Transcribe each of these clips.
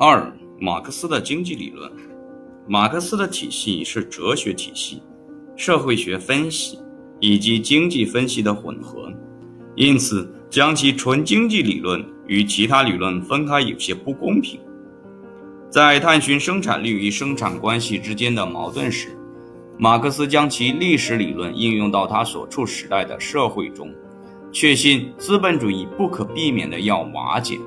二、马克思的经济理论。马克思的体系是哲学体系、社会学分析以及经济分析的混合，因此将其纯经济理论与其他理论分开有些不公平。在探寻生产力与生产关系之间的矛盾时，马克思将其历史理论应用到他所处时代的社会中，确信资本主义不可避免的要瓦解。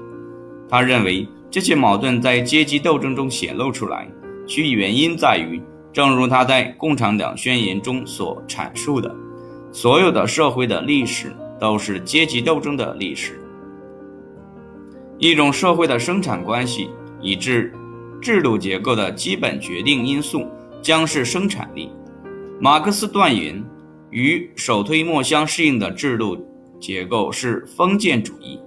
他认为这些矛盾在阶级斗争中显露出来，其原因在于，正如他在《共产党宣言》中所阐述的，所有的社会的历史都是阶级斗争的历史。一种社会的生产关系以致。制度结构的基本决定因素将是生产力。马克思断言，与首推墨相适应的制度结构是封建主义，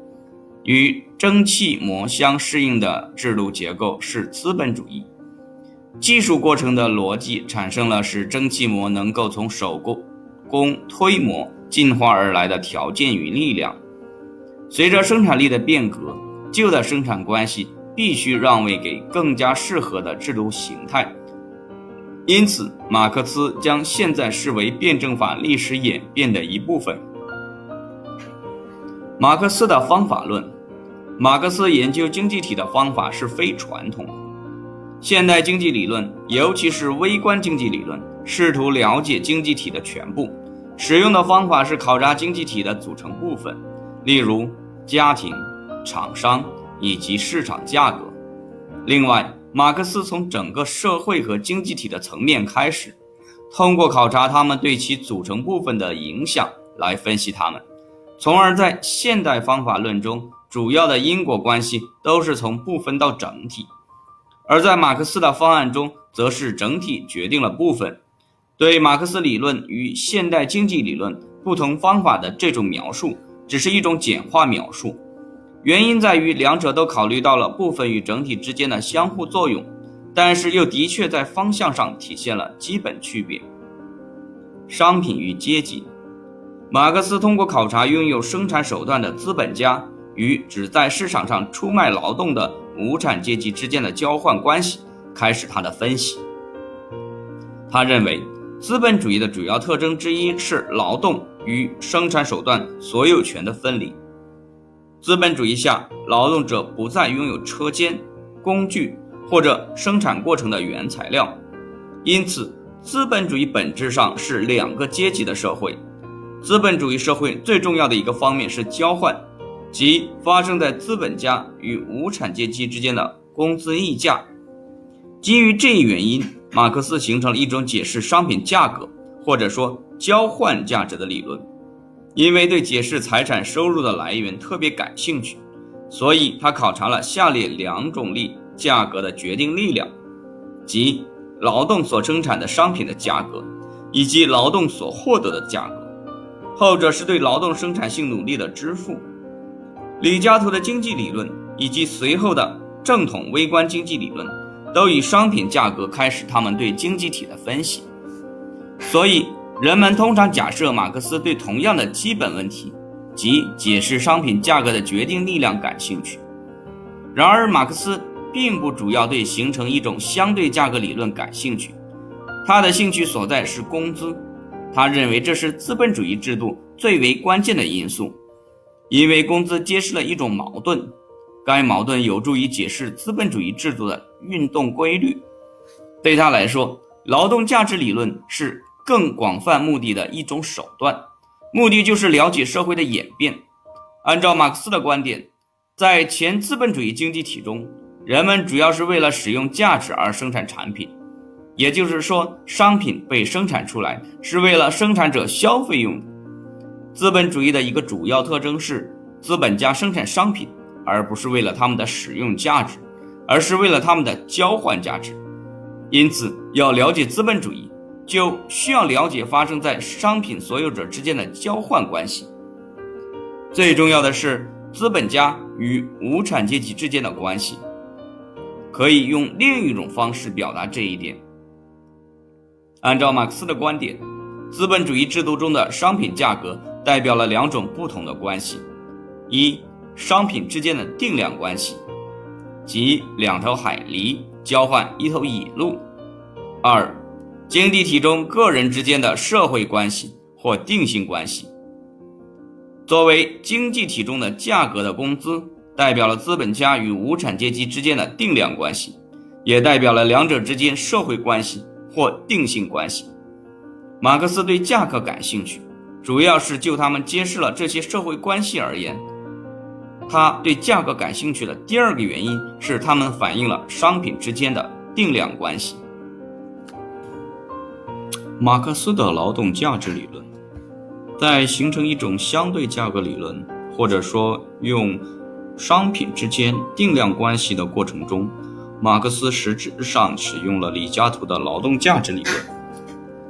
与蒸汽模相适应的制度结构是资本主义。技术过程的逻辑产生了使蒸汽模能够从手工工推模进化而来的条件与力量。随着生产力的变革，旧的生产关系。必须让位给更加适合的制度形态，因此，马克思将现在视为辩证法历史演变的一部分。马克思的方法论，马克思研究经济体的方法是非传统的。现代经济理论，尤其是微观经济理论，试图了解经济体的全部，使用的方法是考察经济体的组成部分，例如家庭、厂商。以及市场价格。另外，马克思从整个社会和经济体的层面开始，通过考察他们对其组成部分的影响来分析它们，从而在现代方法论中，主要的因果关系都是从部分到整体；而在马克思的方案中，则是整体决定了部分。对马克思理论与现代经济理论不同方法的这种描述，只是一种简化描述。原因在于两者都考虑到了部分与整体之间的相互作用，但是又的确在方向上体现了基本区别。商品与阶级，马克思通过考察拥有生产手段的资本家与只在市场上出卖劳动的无产阶级之间的交换关系，开始他的分析。他认为，资本主义的主要特征之一是劳动与生产手段所有权的分离。资本主义下，劳动者不再拥有车间、工具或者生产过程的原材料，因此，资本主义本质上是两个阶级的社会。资本主义社会最重要的一个方面是交换，即发生在资本家与无产阶级之间的工资溢价。基于这一原因，马克思形成了一种解释商品价格或者说交换价值的理论。因为对解释财产收入的来源特别感兴趣，所以他考察了下列两种力价格的决定力量，即劳动所生产的商品的价格，以及劳动所获得的价格。后者是对劳动生产性努力的支付。李嘉图的经济理论以及随后的正统微观经济理论，都以商品价格开始他们对经济体的分析，所以。人们通常假设马克思对同样的基本问题，即解释商品价格的决定力量感兴趣。然而，马克思并不主要对形成一种相对价格理论感兴趣，他的兴趣所在是工资。他认为这是资本主义制度最为关键的因素，因为工资揭示了一种矛盾，该矛盾有助于解释资本主义制度的运动规律。对他来说，劳动价值理论是。更广泛目的的一种手段，目的就是了解社会的演变。按照马克思的观点，在前资本主义经济体中，人们主要是为了使用价值而生产产品，也就是说，商品被生产出来是为了生产者消费用的。资本主义的一个主要特征是，资本家生产商品，而不是为了他们的使用价值，而是为了他们的交换价值。因此，要了解资本主义。就需要了解发生在商品所有者之间的交换关系。最重要的是资本家与无产阶级之间的关系，可以用另一种方式表达这一点。按照马克思的观点，资本主义制度中的商品价格代表了两种不同的关系：一、商品之间的定量关系；即两头海狸交换一头野鹿。二、经济体中个人之间的社会关系或定性关系。作为经济体中的价格的工资，代表了资本家与无产阶级之间的定量关系，也代表了两者之间社会关系或定性关系。马克思对价格感兴趣，主要是就他们揭示了这些社会关系而言。他对价格感兴趣的第二个原因是，他们反映了商品之间的定量关系。马克思的劳动价值理论。在形成一种相对价格理论，或者说用商品之间定量关系的过程中，马克思实质上使用了李嘉图的劳动价值理论。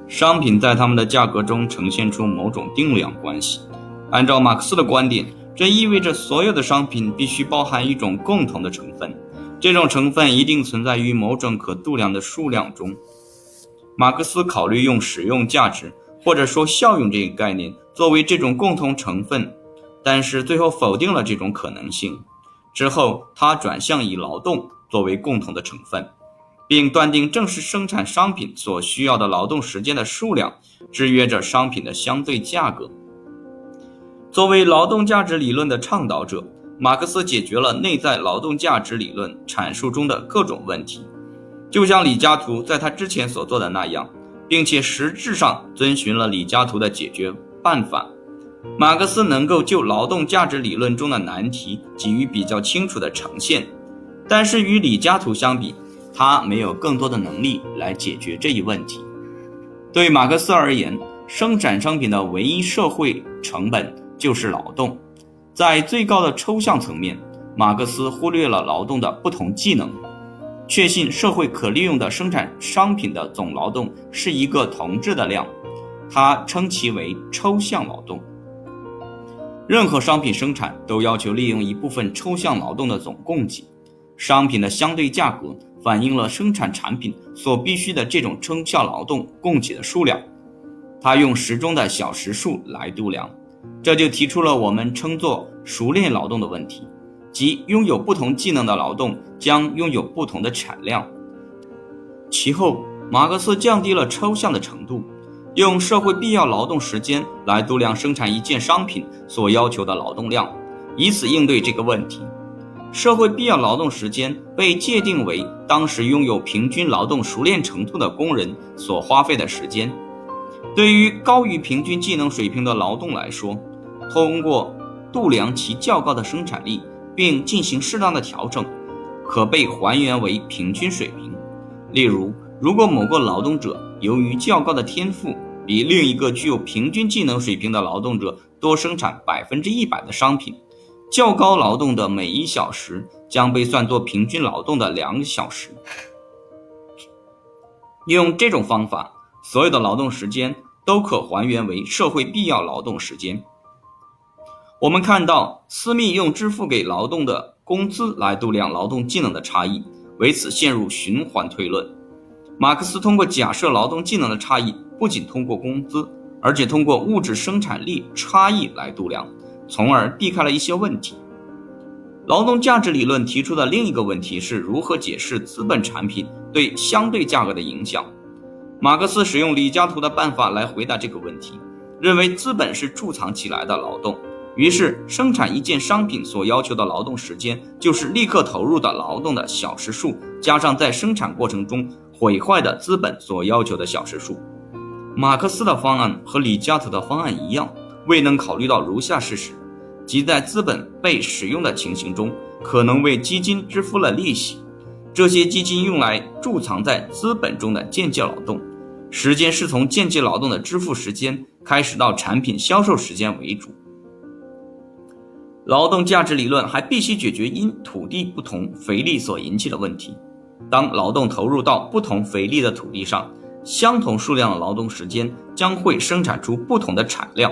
商品在它们的价格中呈现出某种定量关系。按照马克思的观点，这意味着所有的商品必须包含一种共同的成分，这种成分一定存在于某种可度量的数量中。马克思考虑用使用价值。或者说效用这个概念作为这种共同成分，但是最后否定了这种可能性。之后，他转向以劳动作为共同的成分，并断定正是生产商品所需要的劳动时间的数量制约着商品的相对价格。作为劳动价值理论的倡导者，马克思解决了内在劳动价值理论阐述中的各种问题，就像李嘉图在他之前所做的那样。并且实质上遵循了李嘉图的解决办法。马克思能够就劳动价值理论中的难题给予比较清楚的呈现，但是与李嘉图相比，他没有更多的能力来解决这一问题。对马克思而言，生产商品的唯一社会成本就是劳动。在最高的抽象层面，马克思忽略了劳动的不同技能。确信社会可利用的生产商品的总劳动是一个同质的量，他称其为抽象劳动。任何商品生产都要求利用一部分抽象劳动的总供给，商品的相对价格反映了生产产品所必需的这种称效劳动供给的数量。他用时钟的小时数来度量，这就提出了我们称作熟练劳动的问题。即拥有不同技能的劳动将拥有不同的产量。其后，马克思降低了抽象的程度，用社会必要劳动时间来度量生产一件商品所要求的劳动量，以此应对这个问题。社会必要劳动时间被界定为当时拥有平均劳动熟练程度的工人所花费的时间。对于高于平均技能水平的劳动来说，通过度量其较高的生产力。并进行适当的调整，可被还原为平均水平。例如，如果某个劳动者由于较高的天赋，比另一个具有平均技能水平的劳动者多生产百分之一百的商品，较高劳动的每一小时将被算作平均劳动的两小时。用这种方法，所有的劳动时间都可还原为社会必要劳动时间。我们看到，斯密用支付给劳动的工资来度量劳动技能的差异，为此陷入循环推论。马克思通过假设劳动技能的差异不仅通过工资，而且通过物质生产力差异来度量，从而避开了一些问题。劳动价值理论提出的另一个问题是如何解释资本产品对相对价格的影响。马克思使用李嘉图的办法来回答这个问题，认为资本是贮藏起来的劳动。于是，生产一件商品所要求的劳动时间，就是立刻投入的劳动的小时数，加上在生产过程中毁坏的资本所要求的小时数。马克思的方案和李嘉图的方案一样，未能考虑到如下事实：即在资本被使用的情形中，可能为基金支付了利息，这些基金用来贮藏在资本中的间接劳动时间，是从间接劳动的支付时间开始到产品销售时间为主。劳动价值理论还必须解决因土地不同肥力所引起的问题。当劳动投入到不同肥力的土地上，相同数量的劳动时间将会生产出不同的产量。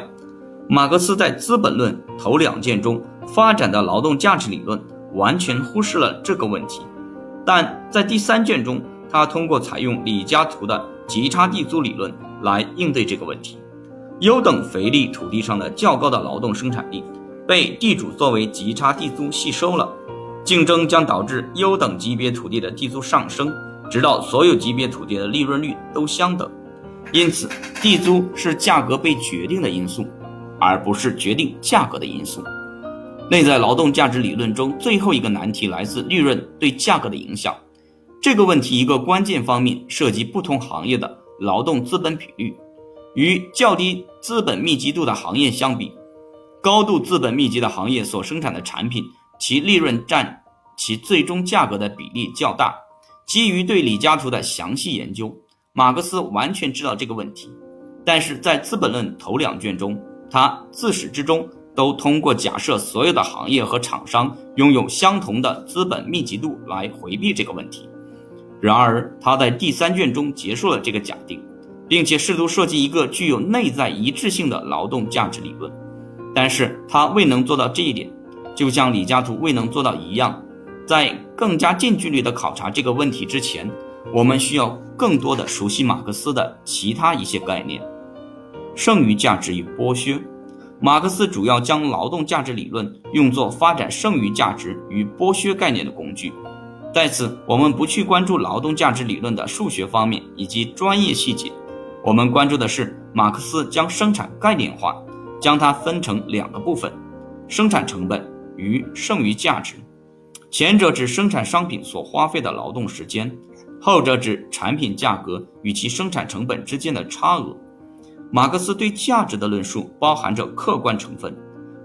马克思在《资本论》头两卷中发展的劳动价值理论完全忽视了这个问题，但在第三卷中，他通过采用李嘉图的极差地租理论来应对这个问题。优等肥力土地上的较高的劳动生产力。被地主作为极差地租吸收了，竞争将导致优等级别土地的地租上升，直到所有级别土地的利润率都相等。因此，地租是价格被决定的因素，而不是决定价格的因素。内在劳动价值理论中最后一个难题来自利润对价格的影响。这个问题一个关键方面涉及不同行业的劳动资本比率。与较低资本密集度的行业相比，高度资本密集的行业所生产的产品，其利润占其最终价格的比例较大。基于对李嘉图的详细研究，马克思完全知道这个问题，但是在《资本论》头两卷中，他自始至终都通过假设所有的行业和厂商拥有相同的资本密集度来回避这个问题。然而，他在第三卷中结束了这个假定。并且试图设计一个具有内在一致性的劳动价值理论，但是他未能做到这一点，就像李嘉图未能做到一样。在更加近距离的考察这个问题之前，我们需要更多的熟悉马克思的其他一些概念。剩余价值与剥削，马克思主要将劳动价值理论用作发展剩余价值与剥削概念的工具。在此，我们不去关注劳动价值理论的数学方面以及专业细节。我们关注的是马克思将生产概念化，将它分成两个部分：生产成本与剩余价值。前者指生产商品所花费的劳动时间，后者指产品价格与其生产成本之间的差额。马克思对价值的论述包含着客观成分，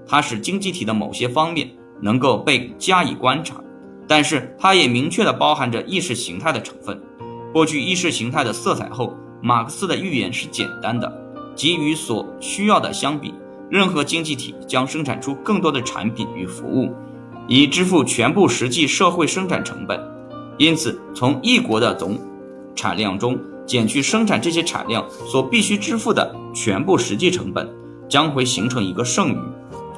它使经济体的某些方面能够被加以观察，但是它也明确的包含着意识形态的成分。剥去意识形态的色彩后。马克思的预言是简单的，即与所需要的相比，任何经济体将生产出更多的产品与服务，以支付全部实际社会生产成本。因此，从一国的总产量中减去生产这些产量所必须支付的全部实际成本，将会形成一个剩余，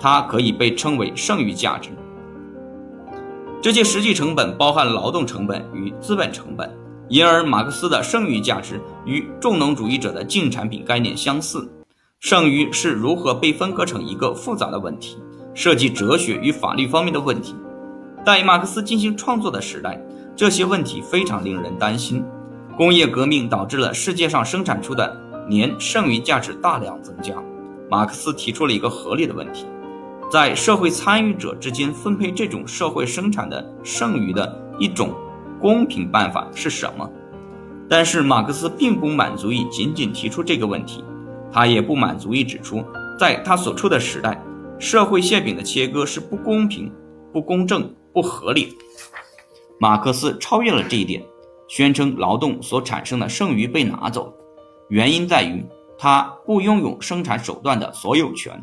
它可以被称为剩余价值。这些实际成本包含劳动成本与资本成本。因而，马克思的剩余价值与重农主义者的净产品概念相似。剩余是如何被分割成一个复杂的问题，涉及哲学与法律方面的问题。在马克思进行创作的时代，这些问题非常令人担心。工业革命导致了世界上生产出的年剩余价值大量增加。马克思提出了一个合理的问题：在社会参与者之间分配这种社会生产的剩余的一种。公平办法是什么？但是马克思并不满足于仅仅提出这个问题，他也不满足于指出，在他所处的时代，社会馅饼的切割是不公平、不公正、不合理的。马克思超越了这一点，宣称劳动所产生的剩余被拿走，原因在于他不拥有生产手段的所有权。